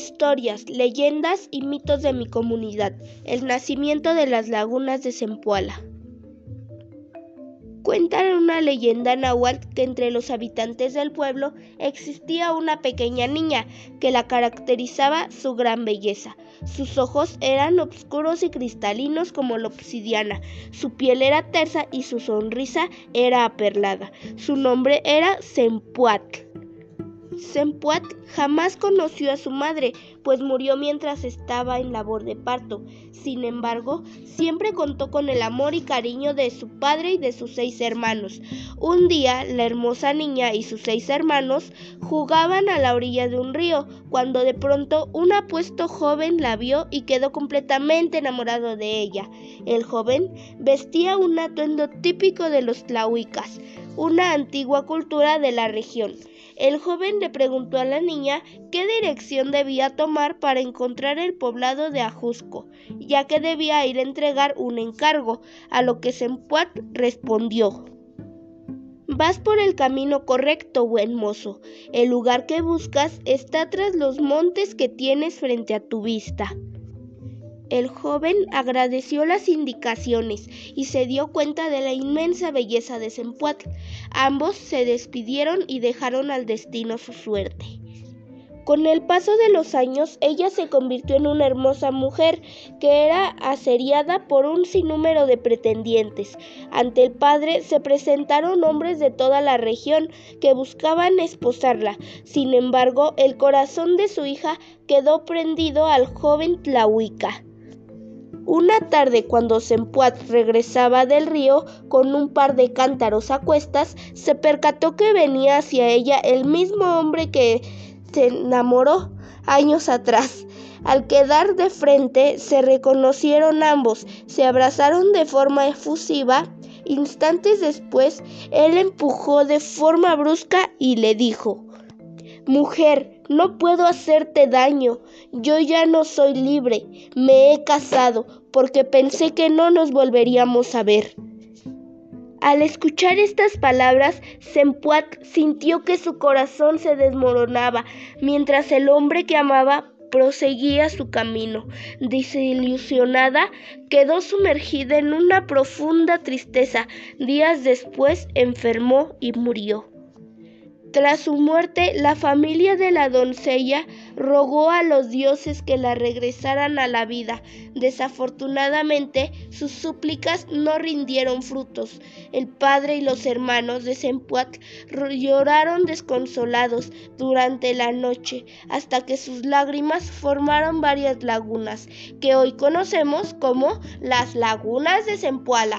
Historias, leyendas y mitos de mi comunidad. El nacimiento de las lagunas de Zempoala. Cuentan una leyenda náhuatl que entre los habitantes del pueblo existía una pequeña niña que la caracterizaba su gran belleza. Sus ojos eran oscuros y cristalinos como la obsidiana, su piel era tersa y su sonrisa era aperlada. Su nombre era Zempoatl. Sempuat jamás conoció a su madre, pues murió mientras estaba en labor de parto. Sin embargo, siempre contó con el amor y cariño de su padre y de sus seis hermanos. Un día, la hermosa niña y sus seis hermanos jugaban a la orilla de un río, cuando de pronto un apuesto joven la vio y quedó completamente enamorado de ella. El joven vestía un atuendo típico de los tlahuicas, una antigua cultura de la región. El joven le preguntó a la niña qué dirección debía tomar para encontrar el poblado de Ajusco, ya que debía ir a entregar un encargo, a lo que Sempuat respondió. Vas por el camino correcto, buen mozo. El lugar que buscas está tras los montes que tienes frente a tu vista. El joven agradeció las indicaciones y se dio cuenta de la inmensa belleza de Zempoatl. Ambos se despidieron y dejaron al destino su suerte. Con el paso de los años, ella se convirtió en una hermosa mujer que era asediada por un sinnúmero de pretendientes. Ante el padre se presentaron hombres de toda la región que buscaban esposarla. Sin embargo, el corazón de su hija quedó prendido al joven Tlahuica. Una tarde cuando Sempuat regresaba del río con un par de cántaros a cuestas, se percató que venía hacia ella el mismo hombre que se enamoró años atrás. Al quedar de frente, se reconocieron ambos, se abrazaron de forma efusiva. Instantes después, él empujó de forma brusca y le dijo, Mujer, no puedo hacerte daño. Yo ya no soy libre. Me he casado porque pensé que no nos volveríamos a ver. Al escuchar estas palabras, Sempuat sintió que su corazón se desmoronaba, mientras el hombre que amaba proseguía su camino. Desilusionada, quedó sumergida en una profunda tristeza. Días después enfermó y murió. Tras su muerte, la familia de la doncella rogó a los dioses que la regresaran a la vida. Desafortunadamente, sus súplicas no rindieron frutos. El padre y los hermanos de Sempuat lloraron desconsolados durante la noche, hasta que sus lágrimas formaron varias lagunas, que hoy conocemos como las lagunas de Sempuala.